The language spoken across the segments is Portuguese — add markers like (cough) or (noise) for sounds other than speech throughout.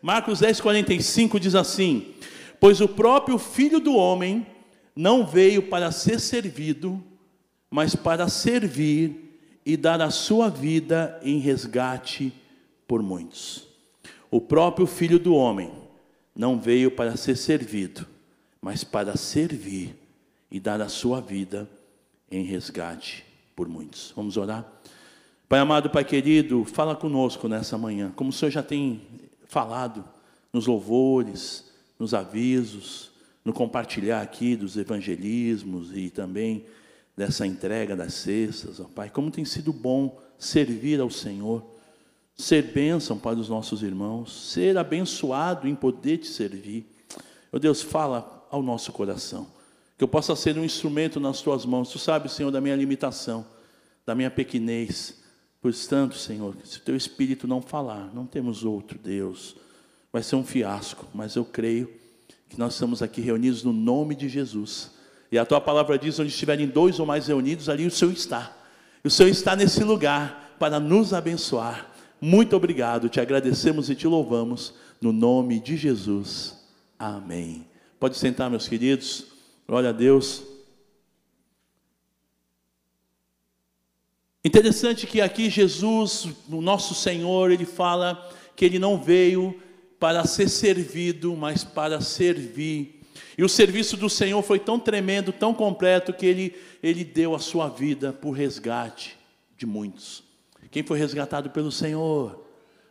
Marcos 10, 45 diz assim: Pois o próprio Filho do Homem não veio para ser servido, mas para servir e dar a sua vida em resgate por muitos. O próprio Filho do Homem não veio para ser servido, mas para servir e dar a sua vida em resgate por muitos. Vamos orar? Pai amado, Pai querido, fala conosco nessa manhã, como o Senhor já tem falado nos louvores, nos avisos, no compartilhar aqui dos evangelismos e também dessa entrega das cestas, ó Pai, como tem sido bom servir ao Senhor, ser bênção para os nossos irmãos, ser abençoado em poder te servir. Meu Deus, fala ao nosso coração, que eu possa ser um instrumento nas tuas mãos. Tu sabes, Senhor, da minha limitação, da minha pequenez. Portanto, Senhor, se o teu espírito não falar, não temos outro Deus, vai ser um fiasco, mas eu creio que nós estamos aqui reunidos no nome de Jesus. E a tua palavra diz: onde estiverem dois ou mais reunidos, ali o Senhor está. O Senhor está nesse lugar para nos abençoar. Muito obrigado, te agradecemos e te louvamos, no nome de Jesus. Amém. Pode sentar, meus queridos. Glória a Deus. Interessante que aqui Jesus, o nosso Senhor, ele fala que ele não veio para ser servido, mas para servir. E o serviço do Senhor foi tão tremendo, tão completo, que ele, ele deu a sua vida por resgate de muitos. Quem foi resgatado pelo Senhor?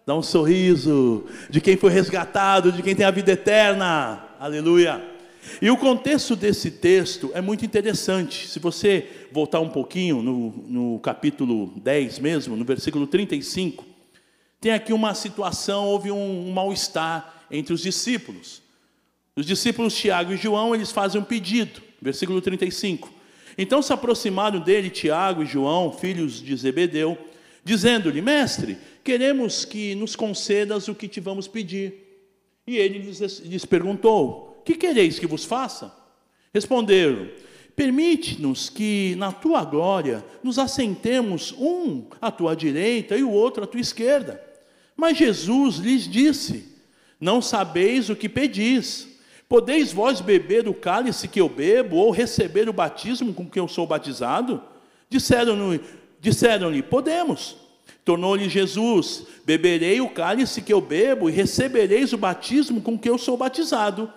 Dá um sorriso de quem foi resgatado, de quem tem a vida eterna. Aleluia. E o contexto desse texto é muito interessante. Se você voltar um pouquinho no, no capítulo 10 mesmo, no versículo 35, tem aqui uma situação, houve um, um mal-estar entre os discípulos. Os discípulos Tiago e João, eles fazem um pedido, versículo 35. Então se aproximaram dele Tiago e João, filhos de Zebedeu, dizendo-lhe: Mestre, queremos que nos concedas o que te vamos pedir. E ele lhes, lhes perguntou: Que quereis que vos faça? Responderam: Permite-nos que na tua glória nos assentemos um à tua direita e o outro à tua esquerda. Mas Jesus lhes disse: Não sabeis o que pedis. Podeis vós beber o cálice que eu bebo, ou receber o batismo com que eu sou batizado? Disseram-lhe, disseram podemos. Tornou-lhe Jesus: Beberei o cálice que eu bebo, e recebereis o batismo com que eu sou batizado.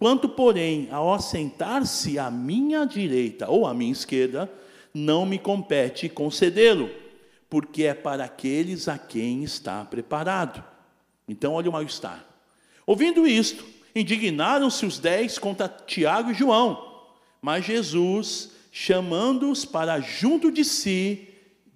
Quanto, porém, ao assentar-se à minha direita ou à minha esquerda, não me compete concedê-lo porque é para aqueles a quem está preparado. Então, olha o mal-estar. Ouvindo isto, indignaram-se os dez contra Tiago e João, mas Jesus, chamando-os para junto de si,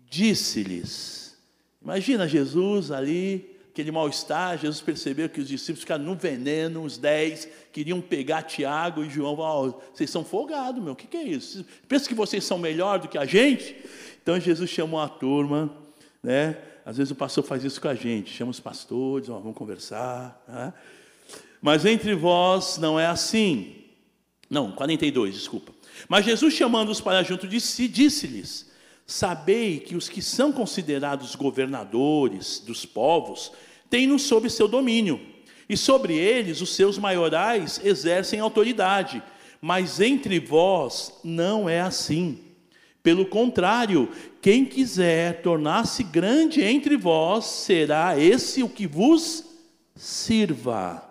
disse-lhes: Imagina Jesus ali, aquele mal-estar, Jesus percebeu que os discípulos ficaram no veneno, os dez queriam pegar Tiago e João, oh, vocês são folgados, meu, o que, que é isso? Pensa que vocês são melhor do que a gente? Então Jesus chamou a turma, né? Às vezes o pastor faz isso com a gente, chama os pastores, ó, vamos conversar. Né? Mas entre vós não é assim. Não, 42, desculpa. Mas Jesus, chamando-os para junto de si, disse-lhes: Sabei que os que são considerados governadores dos povos têm-nos sob seu domínio, e sobre eles os seus maiorais exercem autoridade, mas entre vós não é assim. Pelo contrário, quem quiser tornar-se grande entre vós, será esse o que vos sirva.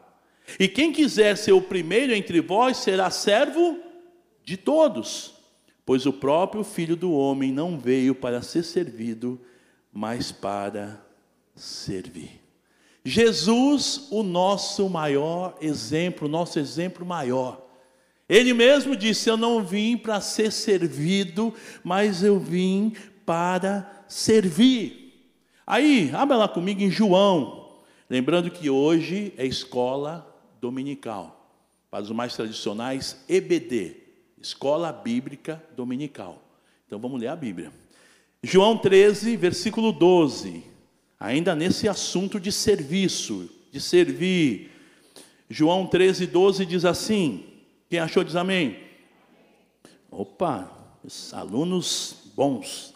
E quem quiser ser o primeiro entre vós, será servo de todos. Pois o próprio Filho do Homem não veio para ser servido, mas para servir. Jesus, o nosso maior exemplo, nosso exemplo maior. Ele mesmo disse: Eu não vim para ser servido, mas eu vim para servir. Aí, abra lá comigo em João, lembrando que hoje é escola dominical, para os mais tradicionais, EBD, Escola Bíblica Dominical. Então vamos ler a Bíblia. João 13, versículo 12, ainda nesse assunto de serviço, de servir. João 13, 12 diz assim: quem achou diz amém. Opa, alunos bons.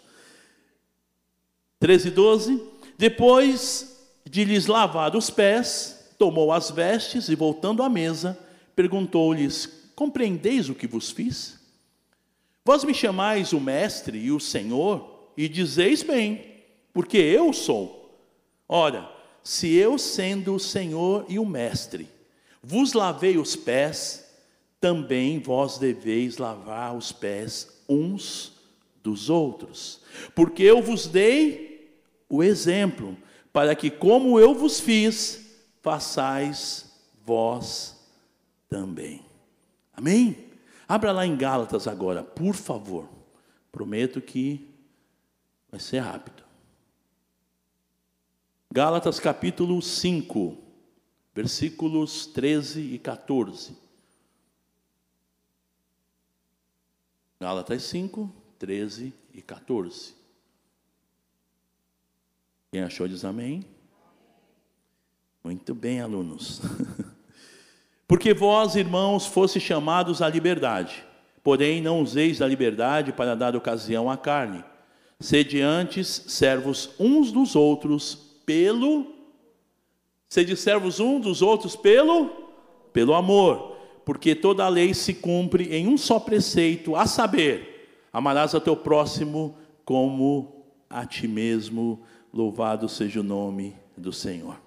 13 e 12. Depois de lhes lavar os pés, tomou as vestes e, voltando à mesa, perguntou-lhes: Compreendeis o que vos fiz? Vós me chamais o Mestre e o Senhor, e dizeis bem, porque eu sou. Ora, se eu, sendo o Senhor e o Mestre, vos lavei os pés, também vós deveis lavar os pés uns dos outros, porque eu vos dei o exemplo, para que, como eu vos fiz, façais vós também. Amém? Abra lá em Gálatas agora, por favor. Prometo que vai ser rápido. Gálatas capítulo 5, versículos 13 e 14. Gálatas 5, 13 e 14. Quem achou diz amém? Muito bem, alunos. (laughs) Porque vós, irmãos, fosse chamados à liberdade, porém não useis da liberdade para dar ocasião à carne. Sede antes servos uns dos outros pelo sede servos uns dos outros pelo pelo amor, porque toda a lei se cumpre em um só preceito, a saber, amarás a teu próximo como a ti mesmo. Louvado seja o nome do Senhor.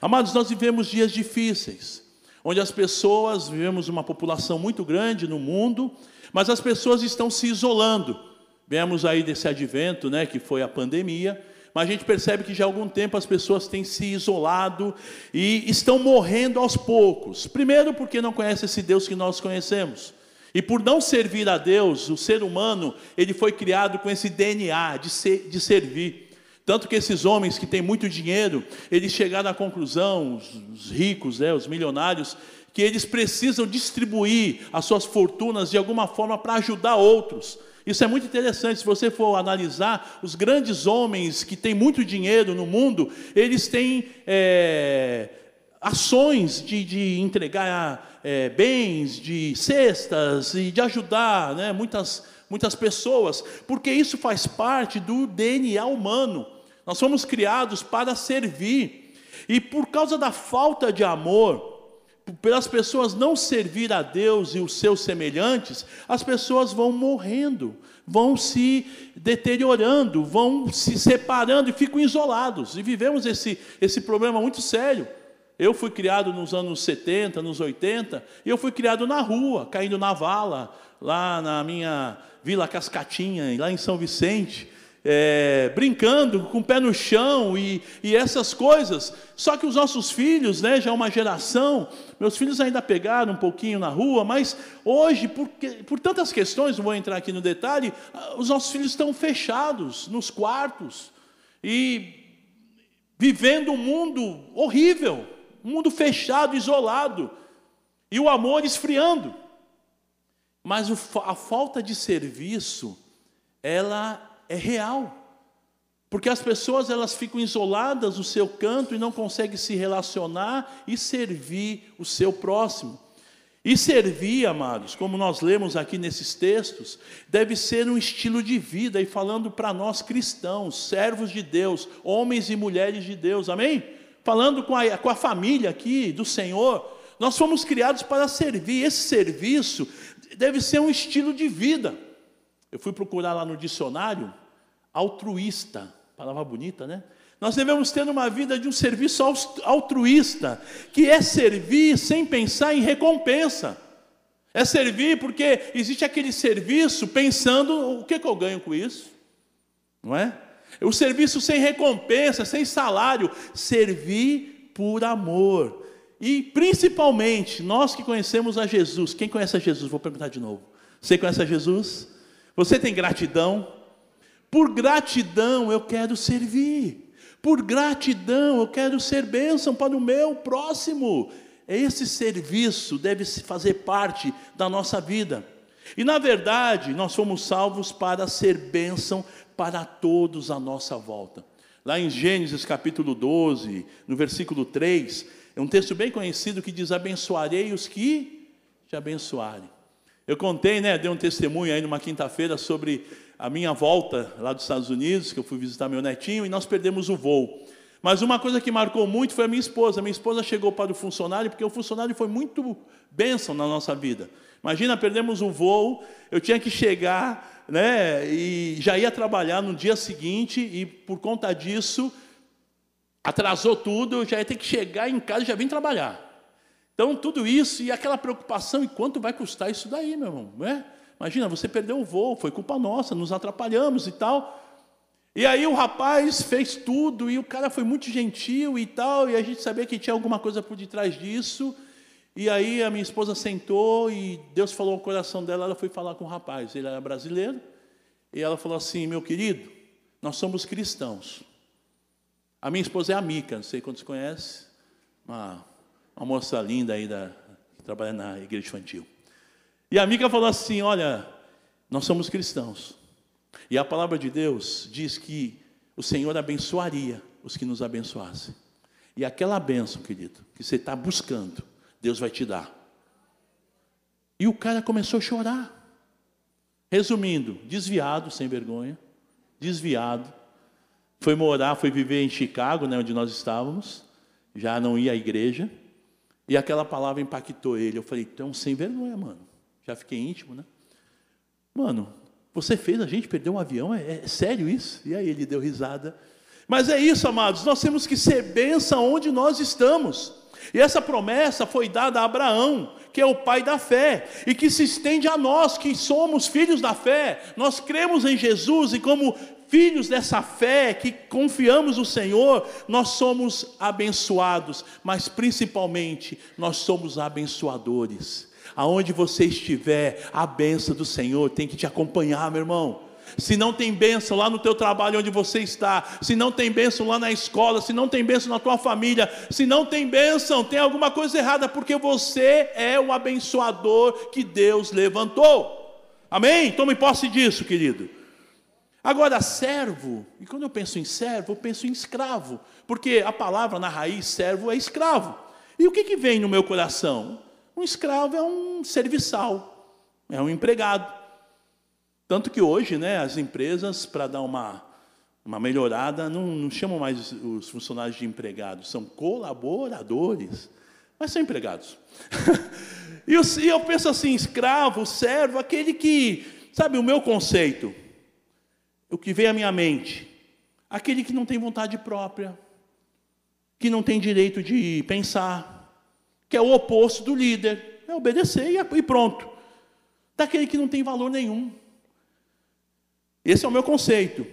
Amados, nós vivemos dias difíceis, onde as pessoas, vivemos uma população muito grande no mundo, mas as pessoas estão se isolando. Vemos aí desse advento, né, que foi a pandemia, mas a gente percebe que já há algum tempo as pessoas têm se isolado e estão morrendo aos poucos. Primeiro, porque não conhecem esse Deus que nós conhecemos. E por não servir a Deus, o ser humano, ele foi criado com esse DNA de, ser, de servir. Tanto que esses homens que têm muito dinheiro, eles chegaram à conclusão, os, ricos, né, os milionários, que eles precisam distribuir as suas fortunas de alguma forma para ajudar outros. Isso é muito interessante, se você for analisar, os grandes homens que têm muito dinheiro no mundo, eles têm é, ações de, de entregar é, bens, de cestas e de ajudar né, muitas, muitas pessoas, porque isso faz parte do DNA humano. Nós fomos criados para servir. E por causa da falta de amor, pelas pessoas não servir a Deus e os seus semelhantes, as pessoas vão morrendo, vão se deteriorando, vão se separando e ficam isolados. E vivemos esse, esse problema muito sério. Eu fui criado nos anos 70, nos 80, e eu fui criado na rua, caindo na vala, lá na minha Vila Cascatinha, lá em São Vicente é, brincando com o pé no chão e, e, essas coisas. Só que os nossos filhos, né, já é uma geração, meus filhos ainda pegaram um pouquinho na rua, mas hoje, por, por tantas questões, não vou entrar aqui no detalhe, os nossos filhos estão fechados nos quartos e vivendo um mundo horrível, um mundo fechado, isolado, e o amor esfriando. Mas a falta de serviço, ela é real. Porque as pessoas elas ficam isoladas no seu canto e não conseguem se relacionar e servir o seu próximo. E servir, amados, como nós lemos aqui nesses textos, deve ser um estilo de vida, e falando para nós cristãos, servos de Deus, homens e mulheres de Deus, amém? Falando com a, com a família aqui do Senhor, nós fomos criados para servir, esse serviço deve ser um estilo de vida. Eu fui procurar lá no dicionário, altruísta, palavra bonita, né? Nós devemos ter uma vida de um serviço altruísta, que é servir sem pensar em recompensa. É servir porque existe aquele serviço pensando o que, que eu ganho com isso, não é? O serviço sem recompensa, sem salário, servir por amor. E principalmente, nós que conhecemos a Jesus, quem conhece a Jesus? Vou perguntar de novo. Você conhece a Jesus? Você tem gratidão? Por gratidão eu quero servir. Por gratidão eu quero ser bênção para o meu próximo. Esse serviço deve fazer parte da nossa vida. E na verdade, nós fomos salvos para ser bênção para todos à nossa volta. Lá em Gênesis capítulo 12, no versículo 3, é um texto bem conhecido que diz: Abençoarei os que te abençoarem. Eu contei, né, dei um testemunho aí numa quinta-feira sobre a minha volta lá dos Estados Unidos, que eu fui visitar meu netinho, e nós perdemos o voo. Mas uma coisa que marcou muito foi a minha esposa. A minha esposa chegou para o funcionário, porque o funcionário foi muito bênção na nossa vida. Imagina, perdemos o voo, eu tinha que chegar, né, e já ia trabalhar no dia seguinte, e por conta disso, atrasou tudo, eu já ia ter que chegar em casa e já vim trabalhar. Então, tudo isso e aquela preocupação, e quanto vai custar isso daí, meu irmão? Né? Imagina, você perdeu o voo, foi culpa nossa, nos atrapalhamos e tal. E aí o rapaz fez tudo, e o cara foi muito gentil e tal, e a gente sabia que tinha alguma coisa por detrás disso. E aí a minha esposa sentou e Deus falou ao coração dela, ela foi falar com o rapaz. Ele era brasileiro, e ela falou assim: Meu querido, nós somos cristãos. A minha esposa é a Mica, não sei quantos conhecem, uma, uma moça linda aí da, que trabalha na igreja infantil. E a amiga falou assim: Olha, nós somos cristãos. E a palavra de Deus diz que o Senhor abençoaria os que nos abençoassem. E aquela bênção, querido, que você está buscando, Deus vai te dar. E o cara começou a chorar. Resumindo, desviado, sem vergonha, desviado, foi morar, foi viver em Chicago, né, onde nós estávamos, já não ia à igreja, e aquela palavra impactou ele. Eu falei, então, sem vergonha, mano. Já fiquei íntimo, né? Mano, você fez a gente perder um avião? É, é sério isso? E aí ele deu risada. Mas é isso, amados, nós temos que ser bênção onde nós estamos. E essa promessa foi dada a Abraão, que é o pai da fé, e que se estende a nós, que somos filhos da fé. Nós cremos em Jesus e, como filhos dessa fé, que confiamos no Senhor, nós somos abençoados, mas principalmente nós somos abençoadores. Aonde você estiver, a benção do Senhor tem que te acompanhar, meu irmão. Se não tem bênção lá no teu trabalho onde você está, se não tem bênção lá na escola, se não tem bênção na tua família, se não tem bênção, tem alguma coisa errada, porque você é o abençoador que Deus levantou. Amém? Tome posse disso, querido. Agora, servo, e quando eu penso em servo, eu penso em escravo, porque a palavra na raiz servo é escravo. E o que, que vem no meu coração? Um escravo é um serviçal, é um empregado. Tanto que hoje, né, as empresas, para dar uma, uma melhorada, não, não chamam mais os funcionários de empregados, são colaboradores, mas são empregados. (laughs) e, eu, e eu penso assim: escravo, servo, aquele que, sabe, o meu conceito, o que vem à minha mente, aquele que não tem vontade própria, que não tem direito de pensar, que é o oposto do líder. É obedecer e pronto. Daquele que não tem valor nenhum. Esse é o meu conceito.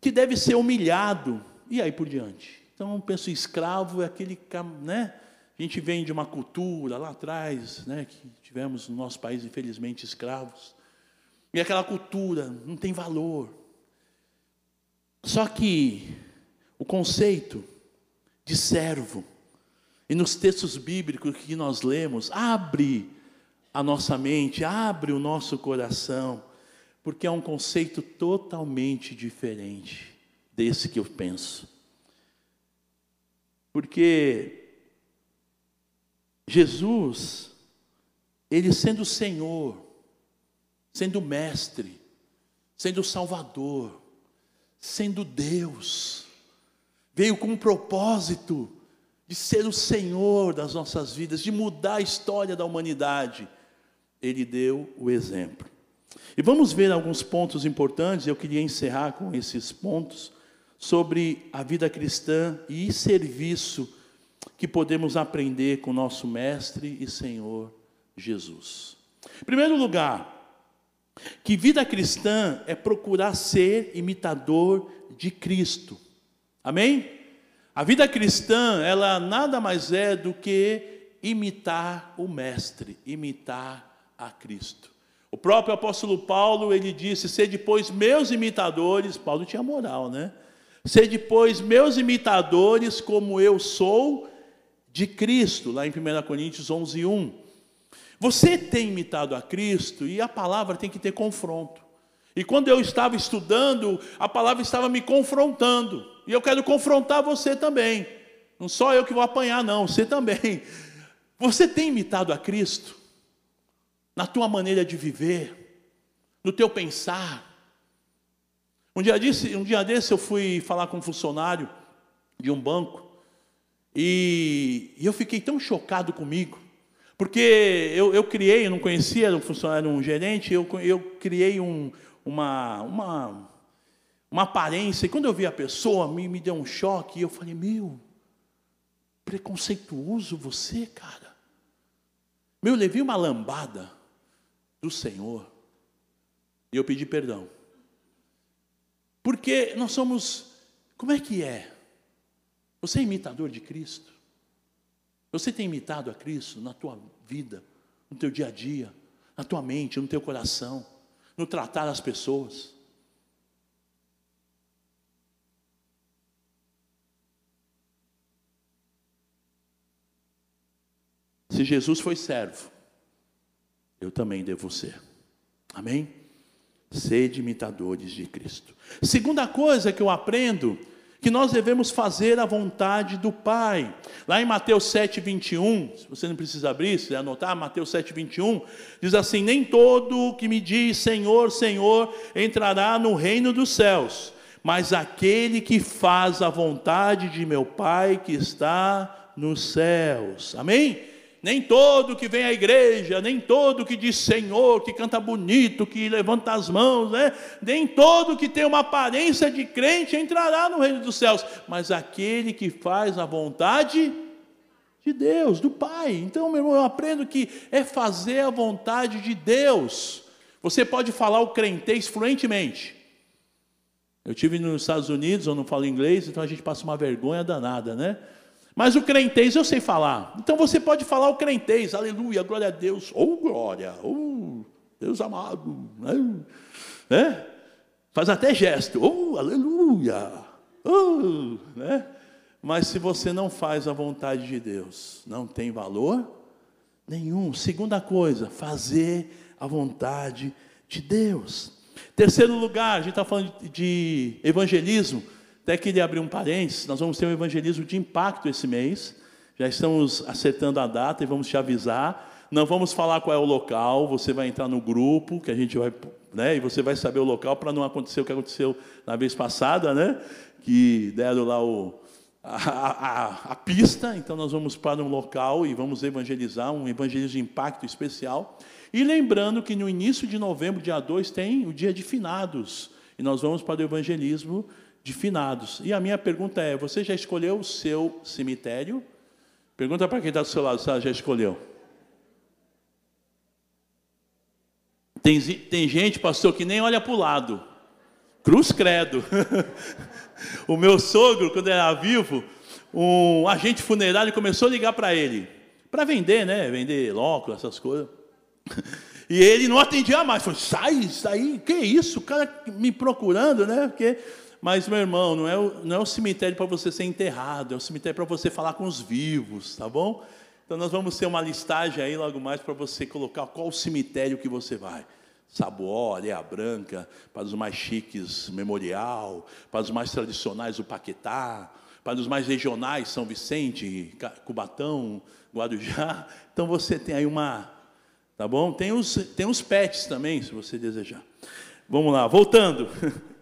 Que deve ser humilhado. E aí por diante. Então, penso escravo é aquele, né? A gente vem de uma cultura lá atrás, né? Que tivemos no nosso país, infelizmente, escravos. E aquela cultura não tem valor. Só que o conceito de servo e nos textos bíblicos que nós lemos, abre a nossa mente, abre o nosso coração, porque é um conceito totalmente diferente desse que eu penso. Porque Jesus, ele sendo Senhor, sendo Mestre, sendo Salvador, sendo Deus, veio com um propósito de ser o Senhor das nossas vidas, de mudar a história da humanidade. Ele deu o exemplo. E vamos ver alguns pontos importantes, eu queria encerrar com esses pontos, sobre a vida cristã e serviço que podemos aprender com nosso Mestre e Senhor Jesus. Em primeiro lugar, que vida cristã é procurar ser imitador de Cristo. Amém? A vida cristã, ela nada mais é do que imitar o mestre, imitar a Cristo. O próprio apóstolo Paulo, ele disse: "Sede depois meus imitadores". Paulo tinha moral, né? "Sede depois meus imitadores, como eu sou de Cristo", lá em 1 Coríntios 11:1. Você tem imitado a Cristo e a palavra tem que ter confronto. E quando eu estava estudando, a palavra estava me confrontando. E eu quero confrontar você também. Não só eu que vou apanhar, não, você também. Você tem imitado a Cristo? Na tua maneira de viver? No teu pensar? Um dia, desse, um dia desse eu fui falar com um funcionário de um banco. E, e eu fiquei tão chocado comigo. Porque eu, eu criei, eu não conhecia, era um funcionário, um gerente, eu, eu criei um, uma, uma, uma aparência. E quando eu vi a pessoa, me, me deu um choque. E eu falei, meu, preconceituoso você, cara. Meu, eu levei uma lambada do Senhor. E eu pedi perdão. Porque nós somos, como é que é? Você é imitador de Cristo? Você tem imitado a Cristo na tua vida, no teu dia a dia, na tua mente, no teu coração, no tratar as pessoas? Se Jesus foi servo, eu também devo ser. Amém? Sede imitadores de Cristo. Segunda coisa que eu aprendo que nós devemos fazer a vontade do Pai. Lá em Mateus 7, 21, se você não precisa abrir, se anotar, Mateus 7, 21, diz assim: Nem todo que me diz Senhor, Senhor entrará no reino dos céus, mas aquele que faz a vontade de meu Pai que está nos céus. Amém? Nem todo que vem à igreja, nem todo que diz Senhor, que canta bonito, que levanta as mãos, né? nem todo que tem uma aparência de crente entrará no reino dos céus, mas aquele que faz a vontade de Deus, do Pai. Então, meu irmão, eu aprendo que é fazer a vontade de Deus. Você pode falar o crentez fluentemente. Eu tive nos Estados Unidos, eu não falo inglês, então a gente passa uma vergonha danada, né? Mas o crentez eu sei falar. Então você pode falar o crentez, aleluia, glória a Deus, ou oh, glória, oh, Deus amado, né? né? Faz até gesto, oh, aleluia, oh, né? Mas se você não faz a vontade de Deus, não tem valor nenhum. Segunda coisa, fazer a vontade de Deus. Terceiro lugar, a gente está falando de evangelismo. Até queria abrir um parênteses, nós vamos ter um evangelismo de impacto esse mês. Já estamos acertando a data e vamos te avisar. Não vamos falar qual é o local, você vai entrar no grupo, que a gente vai, né, e você vai saber o local para não acontecer o que aconteceu na vez passada, né? Que deram lá o, a, a, a, pista, então nós vamos para um local e vamos evangelizar, um evangelismo de impacto especial. E lembrando que no início de novembro, dia 2, tem o dia de finados. E nós vamos para o evangelismo de finados. E a minha pergunta é: você já escolheu o seu cemitério? Pergunta para quem está do seu lado se ela já escolheu. Tem, tem gente, pastor, que nem olha para o lado. Cruz credo. (laughs) o meu sogro, quando era vivo, um agente funerário começou a ligar para ele. Para vender, né? Vender loco, essas coisas. (laughs) E ele não atendia mais. Falou, sai, sai. Que isso? O cara me procurando, né? Porque mas, meu irmão, não é o, não é o cemitério para você ser enterrado, é o cemitério para você falar com os vivos, tá bom? Então, nós vamos ter uma listagem aí logo mais para você colocar qual cemitério que você vai. Sabuó, Areia Branca, para os mais chiques, Memorial, para os mais tradicionais, o Paquetá, para os mais regionais, São Vicente, Cubatão, Guarujá. Então, você tem aí uma, tá bom? Tem os, tem os pets também, se você desejar. Vamos lá, voltando. (laughs)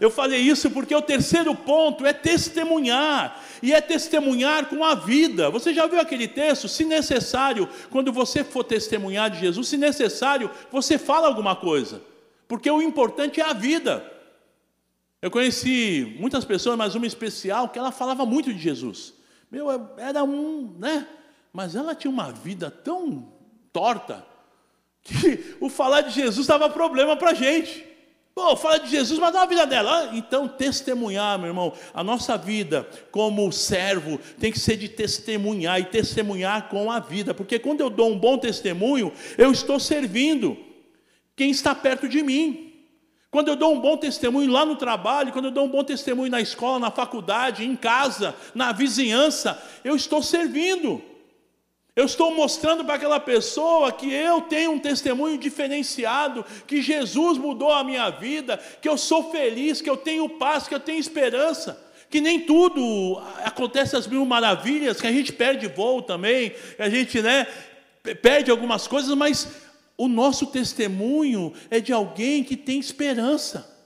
Eu falei isso porque o terceiro ponto é testemunhar, e é testemunhar com a vida. Você já viu aquele texto? Se necessário, quando você for testemunhar de Jesus, se necessário, você fala alguma coisa, porque o importante é a vida. Eu conheci muitas pessoas, mas uma especial, que ela falava muito de Jesus. Meu, era um, né? Mas ela tinha uma vida tão torta, (laughs) que o falar de Jesus dava problema para a gente. Pô, fala de Jesus, mas dá a vida dela. Então, testemunhar, meu irmão, a nossa vida como servo tem que ser de testemunhar e testemunhar com a vida, porque quando eu dou um bom testemunho, eu estou servindo quem está perto de mim. Quando eu dou um bom testemunho lá no trabalho, quando eu dou um bom testemunho na escola, na faculdade, em casa, na vizinhança, eu estou servindo. Eu estou mostrando para aquela pessoa que eu tenho um testemunho diferenciado, que Jesus mudou a minha vida, que eu sou feliz, que eu tenho paz, que eu tenho esperança. Que nem tudo acontece as mil maravilhas, que a gente perde voo também, que a gente né, perde algumas coisas, mas o nosso testemunho é de alguém que tem esperança.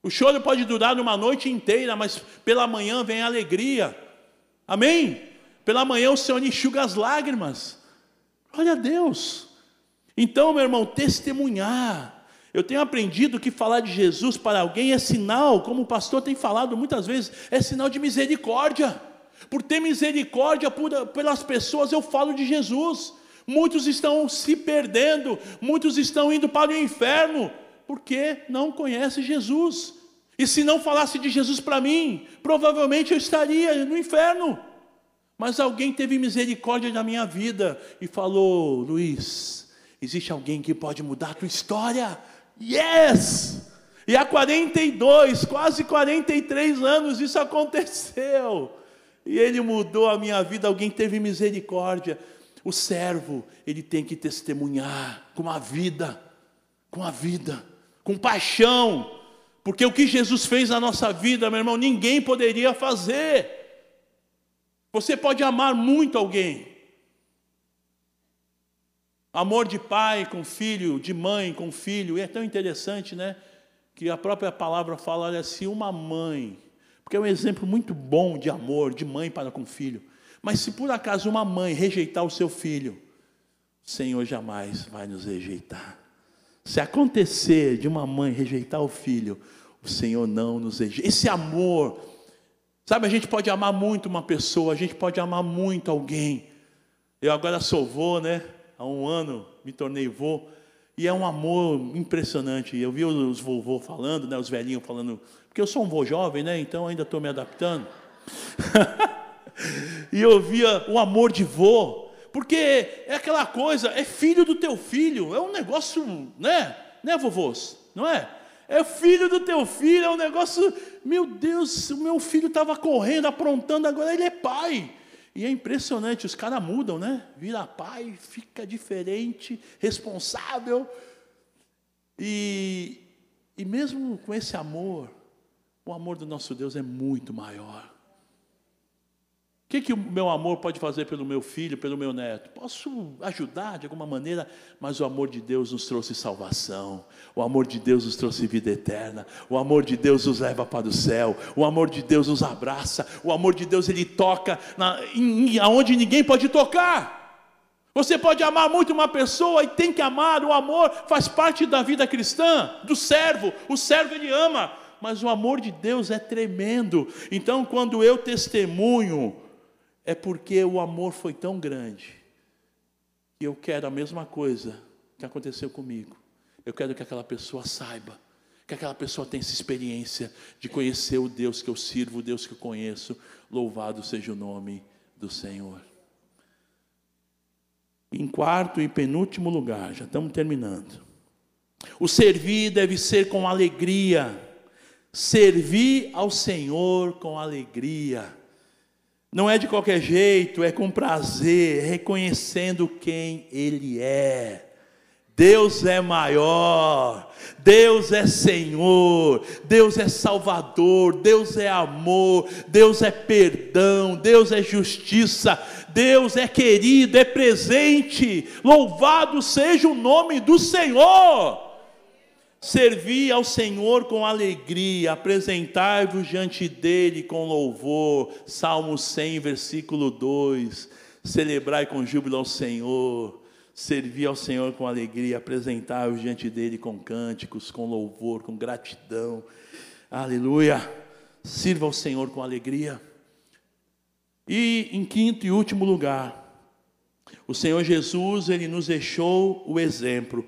O choro pode durar uma noite inteira, mas pela manhã vem a alegria. Amém? Pela manhã o Senhor enxuga as lágrimas. Glória a Deus. Então, meu irmão, testemunhar. Eu tenho aprendido que falar de Jesus para alguém é sinal, como o pastor tem falado muitas vezes, é sinal de misericórdia. Por ter misericórdia por, pelas pessoas, eu falo de Jesus. Muitos estão se perdendo, muitos estão indo para o inferno, porque não conhecem Jesus. E se não falasse de Jesus para mim, provavelmente eu estaria no inferno. Mas alguém teve misericórdia da minha vida e falou: Luiz, existe alguém que pode mudar a tua história? Yes! E há 42, quase 43 anos isso aconteceu. E ele mudou a minha vida, alguém teve misericórdia. O servo, ele tem que testemunhar com a vida, com a vida, com paixão, porque o que Jesus fez na nossa vida, meu irmão, ninguém poderia fazer. Você pode amar muito alguém, amor de pai com filho, de mãe com filho, e é tão interessante, né? Que a própria palavra fala, olha, se uma mãe porque é um exemplo muito bom de amor, de mãe para com filho. Mas se por acaso uma mãe rejeitar o seu filho, o Senhor jamais vai nos rejeitar. Se acontecer de uma mãe rejeitar o filho, o Senhor não nos rejeita. Esse amor, sabe, a gente pode amar muito uma pessoa, a gente pode amar muito alguém. Eu agora sou vô, né? Há um ano me tornei vô. E é um amor impressionante. Eu vi os vovô falando, né, os velhinhos falando porque eu sou um vô jovem, né? Então ainda estou me adaptando. (laughs) e eu via o amor de vô, porque é aquela coisa, é filho do teu filho, é um negócio, né? Né, vovôs? Não é? É filho do teu filho, é um negócio, meu Deus, o meu filho estava correndo, aprontando, agora ele é pai. E é impressionante, os caras mudam, né? Vira pai, fica diferente, responsável. E, e mesmo com esse amor, o amor do nosso Deus é muito maior. O que, que o meu amor pode fazer pelo meu filho, pelo meu neto? Posso ajudar de alguma maneira, mas o amor de Deus nos trouxe salvação, o amor de Deus nos trouxe vida eterna, o amor de Deus nos leva para o céu, o amor de Deus nos abraça, o amor de Deus ele toca na, em, em, aonde ninguém pode tocar. Você pode amar muito uma pessoa e tem que amar, o amor faz parte da vida cristã, do servo, o servo ele ama, mas o amor de Deus é tremendo. Então, quando eu testemunho, é porque o amor foi tão grande que eu quero a mesma coisa que aconteceu comigo. Eu quero que aquela pessoa saiba, que aquela pessoa tenha essa experiência de conhecer o Deus que eu sirvo, o Deus que eu conheço. Louvado seja o nome do Senhor. Em quarto e penúltimo lugar, já estamos terminando. O servir deve ser com alegria servir ao Senhor com alegria. Não é de qualquer jeito, é com prazer, reconhecendo quem Ele é. Deus é maior, Deus é Senhor, Deus é Salvador, Deus é amor, Deus é perdão, Deus é justiça, Deus é querido, é presente. Louvado seja o nome do Senhor. Servi ao Senhor com alegria, apresentai-vos diante dele com louvor. Salmo 100, versículo 2. Celebrai com júbilo ao Senhor. Servi ao Senhor com alegria, apresentai-vos diante dele com cânticos, com louvor, com gratidão. Aleluia. Sirva ao Senhor com alegria. E em quinto e último lugar, o Senhor Jesus, ele nos deixou o exemplo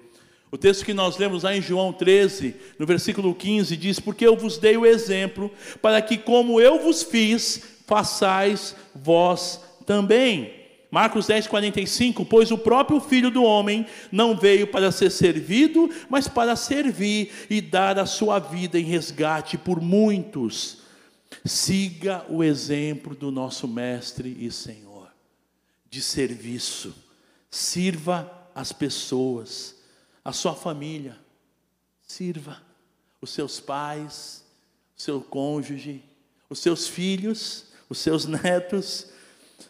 o texto que nós lemos lá em João 13, no versículo 15, diz: Porque eu vos dei o exemplo, para que, como eu vos fiz, façais vós também. Marcos 10, 45: Pois o próprio Filho do Homem não veio para ser servido, mas para servir e dar a sua vida em resgate por muitos. Siga o exemplo do nosso Mestre e Senhor, de serviço, sirva as pessoas a sua família, sirva os seus pais, o seu cônjuge, os seus filhos, os seus netos,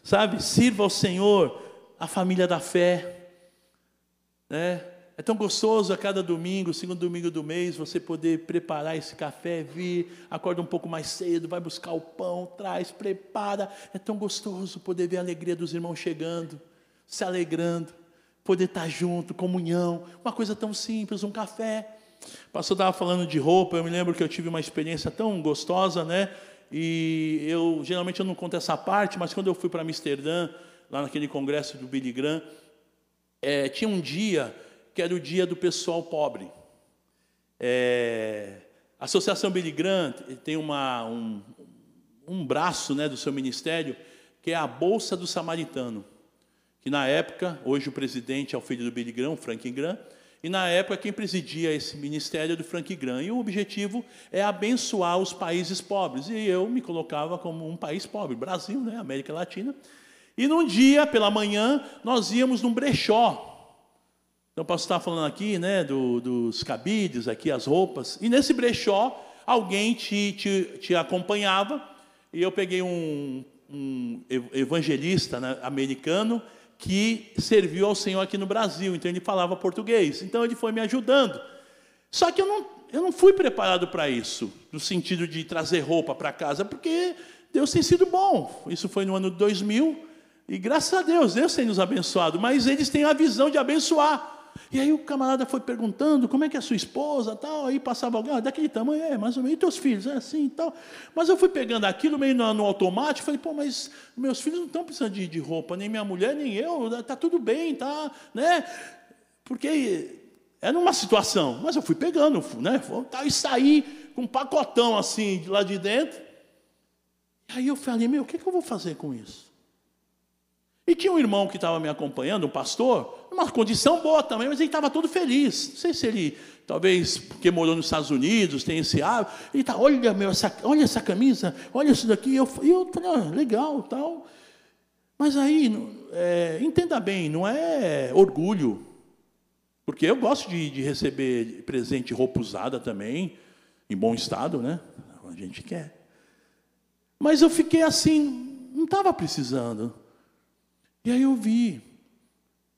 sabe? Sirva ao Senhor a família da fé, né? É tão gostoso a cada domingo, segundo domingo do mês, você poder preparar esse café, vir, acorda um pouco mais cedo, vai buscar o pão, traz, prepara. É tão gostoso poder ver a alegria dos irmãos chegando, se alegrando, poder estar junto, comunhão, uma coisa tão simples, um café. O pastor estava falando de roupa, eu me lembro que eu tive uma experiência tão gostosa, né? E eu geralmente eu não conto essa parte, mas quando eu fui para Amsterdã, lá naquele congresso do Billy Graham, é, tinha um dia que era o dia do pessoal pobre. É, a Associação Billy Graham tem uma, um, um braço né, do seu ministério que é a Bolsa do Samaritano, que na época, hoje o presidente é o filho do Billy Graham, Frank Graham, e na época quem presidia esse ministério é do Frank Graham. E o objetivo é abençoar os países pobres. E eu me colocava como um país pobre, Brasil, né, América Latina. E num dia, pela manhã, nós íamos num brechó então, posso estar falando aqui né, do, dos cabides, aqui as roupas. E nesse brechó, alguém te, te, te acompanhava. E eu peguei um, um evangelista né, americano que serviu ao Senhor aqui no Brasil. Então, ele falava português. Então, ele foi me ajudando. Só que eu não, eu não fui preparado para isso, no sentido de trazer roupa para casa, porque Deus tem sido bom. Isso foi no ano de 2000. E graças a Deus, Deus tem nos abençoado. Mas eles têm a visão de abençoar. E aí o camarada foi perguntando como é que é a sua esposa, tal, aí passava alguém, ah, daquele tamanho, é, mais ou menos, e teus filhos, é assim e tal. Mas eu fui pegando aquilo meio no, no automático, falei, pô, mas meus filhos não estão precisando de, de roupa, nem minha mulher, nem eu, tá tudo bem, tá, né? Porque era uma situação, mas eu fui pegando, né? E saí com um pacotão assim de lá de dentro. Aí eu falei, meu, o que, que eu vou fazer com isso? E tinha um irmão que estava me acompanhando, um pastor, numa condição boa também, mas ele estava todo feliz. Não sei se ele, talvez porque morou nos Estados Unidos, tem esse hábito. Ele está, olha, meu, essa, olha essa camisa, olha isso daqui. Eu, eu falei, ah, legal, tal. Mas aí, é, entenda bem, não é orgulho. Porque eu gosto de, de receber presente roupa usada também, em bom estado, né? A gente quer. Mas eu fiquei assim, não estava precisando. E aí eu vi,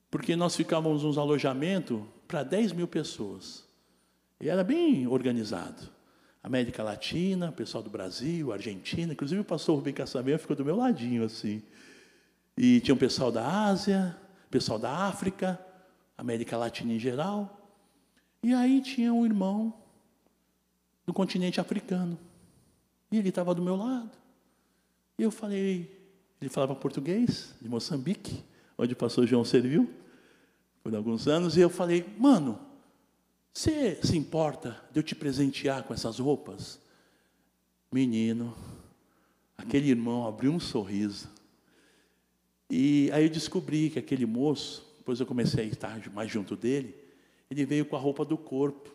porque nós ficávamos nos alojamentos para 10 mil pessoas. E era bem organizado. América Latina, pessoal do Brasil, Argentina, inclusive o pastor Rubem Cassamento ficou do meu ladinho assim. E tinha um pessoal da Ásia, pessoal da África, América Latina em geral. E aí tinha um irmão do continente africano. E ele estava do meu lado. E eu falei, ele falava português, de Moçambique, onde o pastor João serviu por alguns anos, e eu falei, mano, você se importa de eu te presentear com essas roupas? Menino, aquele irmão abriu um sorriso. E aí eu descobri que aquele moço, depois eu comecei a estar mais junto dele, ele veio com a roupa do corpo.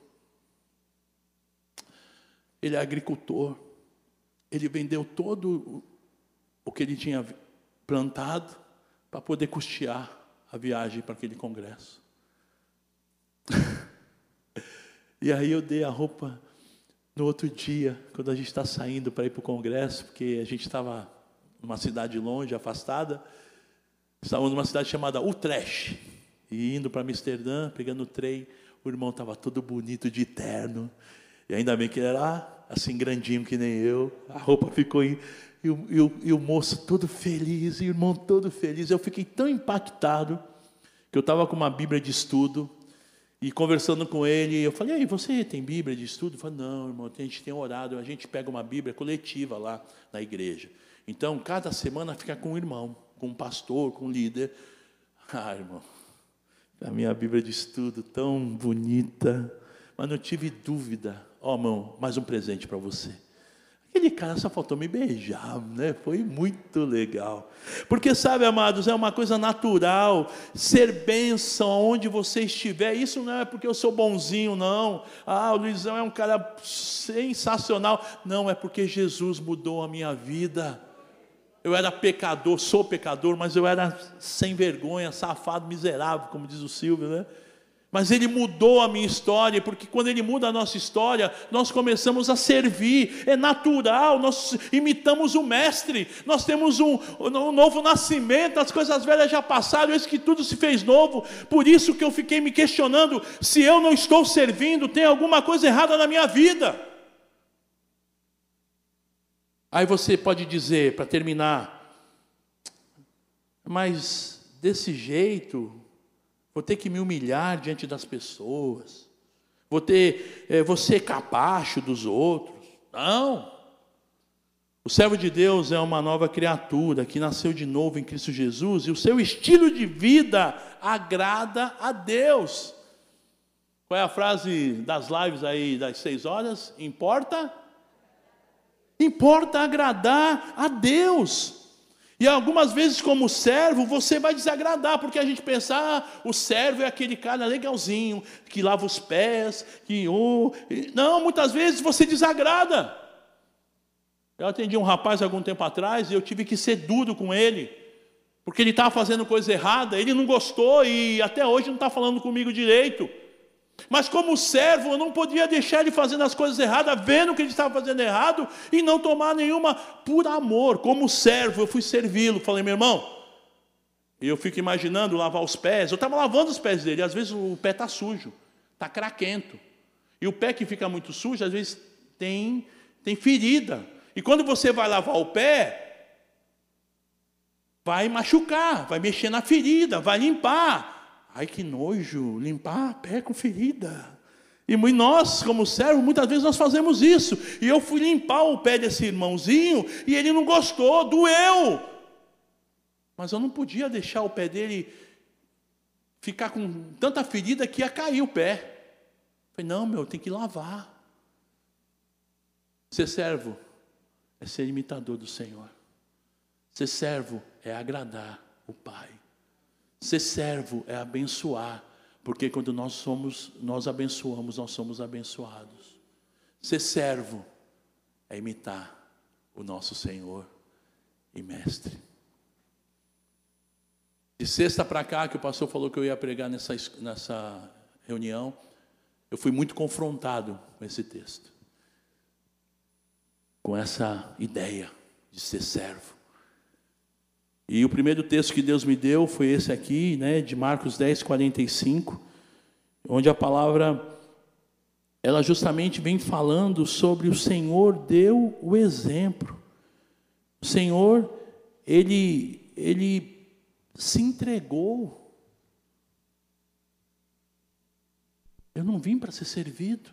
Ele é agricultor. Ele vendeu todo o que ele tinha plantado para poder custear a viagem para aquele congresso. (laughs) e aí eu dei a roupa no outro dia, quando a gente está saindo para ir para o congresso, porque a gente estava numa cidade longe, afastada, estávamos numa cidade chamada Utrecht, e indo para Amsterdã, pegando o trem, o irmão estava todo bonito de terno, e ainda bem que ele era assim grandinho que nem eu, a roupa ficou e o, e, o, e o moço todo feliz, e o irmão todo feliz. Eu fiquei tão impactado que eu estava com uma Bíblia de estudo e conversando com ele, eu falei, aí, você tem Bíblia de estudo? Ele falou, não, irmão, a gente tem orado, a gente pega uma Bíblia coletiva lá na igreja. Então, cada semana fica com um irmão, com um pastor, com um líder. Ah, irmão, a minha Bíblia de estudo tão bonita, mas não tive dúvida. Ó, oh, irmão, mais um presente para você. Aquele cara só faltou me beijar, né? Foi muito legal. Porque, sabe, amados, é uma coisa natural ser bênção aonde você estiver. Isso não é porque eu sou bonzinho, não. Ah, o Luizão é um cara sensacional. Não, é porque Jesus mudou a minha vida. Eu era pecador, sou pecador, mas eu era sem vergonha, safado, miserável, como diz o Silvio, né? Mas Ele mudou a minha história, porque quando Ele muda a nossa história, nós começamos a servir, é natural, nós imitamos o Mestre, nós temos um, um novo nascimento, as coisas velhas já passaram, eis que tudo se fez novo, por isso que eu fiquei me questionando: se eu não estou servindo, tem alguma coisa errada na minha vida. Aí você pode dizer, para terminar, mas desse jeito, vou ter que me humilhar diante das pessoas, vou ter, é, vou ser capacho dos outros. Não. O servo de Deus é uma nova criatura que nasceu de novo em Cristo Jesus e o seu estilo de vida agrada a Deus. Qual é a frase das lives aí das seis horas? Importa? Importa agradar a Deus. E algumas vezes, como servo, você vai desagradar, porque a gente pensa, ah, o servo é aquele cara legalzinho, que lava os pés, que. Oh. Não, muitas vezes você desagrada. Eu atendi um rapaz algum tempo atrás e eu tive que ser duro com ele, porque ele estava fazendo coisa errada, ele não gostou e até hoje não está falando comigo direito. Mas como servo, eu não podia deixar ele fazendo as coisas erradas, vendo que ele estava fazendo errado, e não tomar nenhuma por amor. Como servo, eu fui servi-lo. Falei, meu irmão, eu fico imaginando lavar os pés. Eu estava lavando os pés dele, às vezes o pé está sujo, está craquento. E o pé que fica muito sujo, às vezes tem, tem ferida. E quando você vai lavar o pé, vai machucar, vai mexer na ferida, vai limpar. Ai que nojo, limpar pé com ferida. E nós, como servos, muitas vezes nós fazemos isso. E eu fui limpar o pé desse irmãozinho e ele não gostou, doeu. Mas eu não podia deixar o pé dele ficar com tanta ferida que ia cair o pé. falei, não, meu, tem que lavar. Ser servo é ser imitador do Senhor. Ser servo é agradar o Pai. Ser servo é abençoar, porque quando nós somos, nós abençoamos, nós somos abençoados. Ser servo é imitar o nosso Senhor e Mestre. De sexta para cá, que o pastor falou que eu ia pregar nessa, nessa reunião, eu fui muito confrontado com esse texto, com essa ideia de ser servo. E o primeiro texto que Deus me deu foi esse aqui, né, de Marcos 10, 45, onde a palavra, ela justamente vem falando sobre o Senhor deu o exemplo. O Senhor, ele, ele se entregou. Eu não vim para ser servido,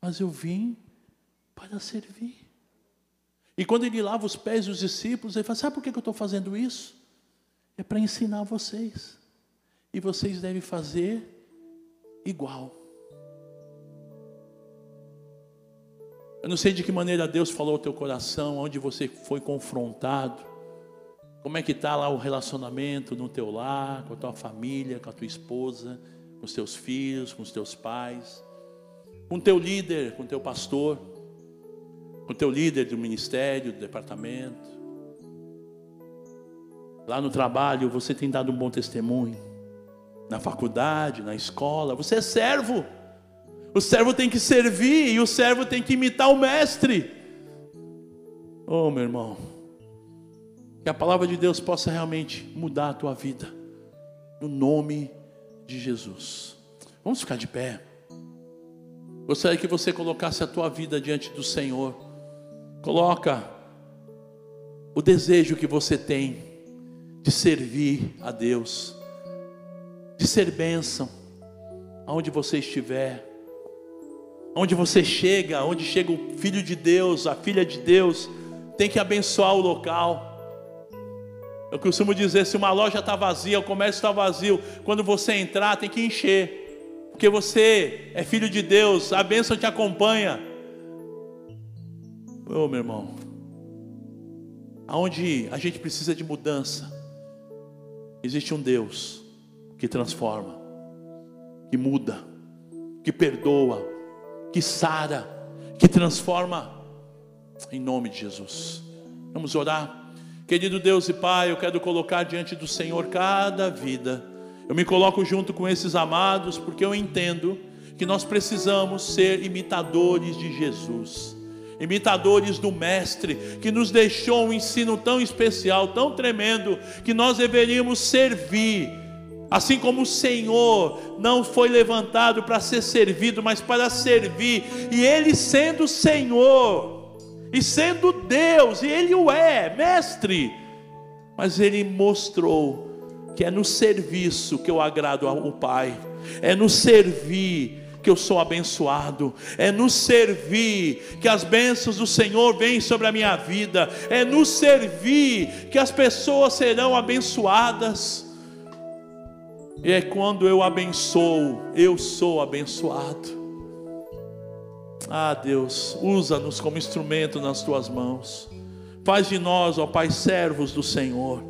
mas eu vim para servir. E quando ele lava os pés dos discípulos, ele fala: Sabe por que eu estou fazendo isso? É para ensinar vocês. E vocês devem fazer igual. Eu não sei de que maneira Deus falou ao teu coração, onde você foi confrontado. Como é que está lá o relacionamento no teu lar, com a tua família, com a tua esposa, com os teus filhos, com os teus pais, com o teu líder, com o teu pastor com o teu líder do ministério, do departamento. Lá no trabalho você tem dado um bom testemunho. Na faculdade, na escola, você é servo. O servo tem que servir e o servo tem que imitar o mestre. Oh, meu irmão, que a palavra de Deus possa realmente mudar a tua vida, no nome de Jesus. Vamos ficar de pé. Gostaria que você colocasse a tua vida diante do Senhor. Coloca o desejo que você tem de servir a Deus, de ser bênção, aonde você estiver, onde você chega, onde chega o filho de Deus, a filha de Deus, tem que abençoar o local. Eu costumo dizer: se uma loja está vazia, o comércio está vazio, quando você entrar, tem que encher, porque você é filho de Deus, a bênção te acompanha. Oh, meu irmão, aonde a gente precisa de mudança, existe um Deus que transforma, que muda, que perdoa, que sara, que transforma, em nome de Jesus. Vamos orar. Querido Deus e Pai, eu quero colocar diante do Senhor cada vida. Eu me coloco junto com esses amados porque eu entendo que nós precisamos ser imitadores de Jesus, imitadores do Mestre, que nos deixou um ensino tão especial, tão tremendo, que nós deveríamos servir. Assim como o Senhor não foi levantado para ser servido, mas para servir, e Ele sendo Senhor, e sendo Deus, e Ele o é, Mestre, mas Ele mostrou que é no serviço que eu agrado ao Pai, é no servir que eu sou abençoado, é no servir que as bênçãos do Senhor vêm sobre a minha vida, é no servir que as pessoas serão abençoadas. E é quando eu abençoo, eu sou abençoado. Ah, Deus, usa-nos como instrumento nas tuas mãos. Faz de nós, ó Pai, servos do Senhor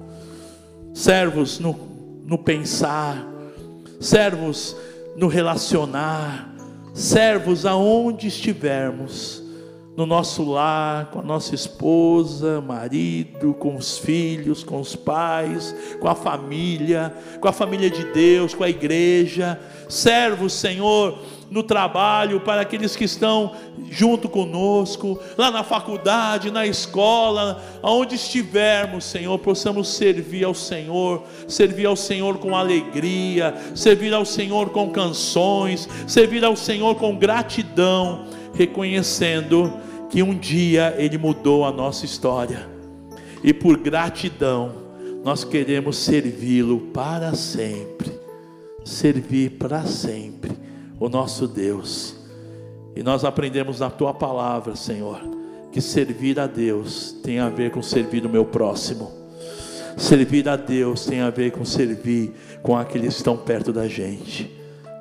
servos no, no pensar, servos no relacionar, servos aonde estivermos, no nosso lar, com a nossa esposa, marido, com os filhos, com os pais, com a família, com a família de Deus, com a igreja, servos, Senhor, no trabalho, para aqueles que estão junto conosco, lá na faculdade, na escola, aonde estivermos, Senhor, possamos servir ao Senhor, servir ao Senhor com alegria, servir ao Senhor com canções, servir ao Senhor com gratidão, reconhecendo que um dia Ele mudou a nossa história, e por gratidão, nós queremos servi-lo para sempre, servir para sempre o nosso Deus. E nós aprendemos na tua palavra, Senhor, que servir a Deus tem a ver com servir o meu próximo. Servir a Deus tem a ver com servir com aqueles que estão perto da gente.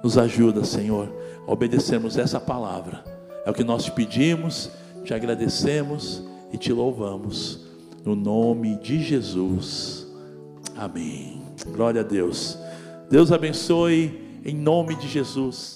Nos ajuda, Senhor, a obedecermos essa palavra. É o que nós te pedimos, te agradecemos e te louvamos. No nome de Jesus. Amém. Glória a Deus. Deus abençoe em nome de Jesus.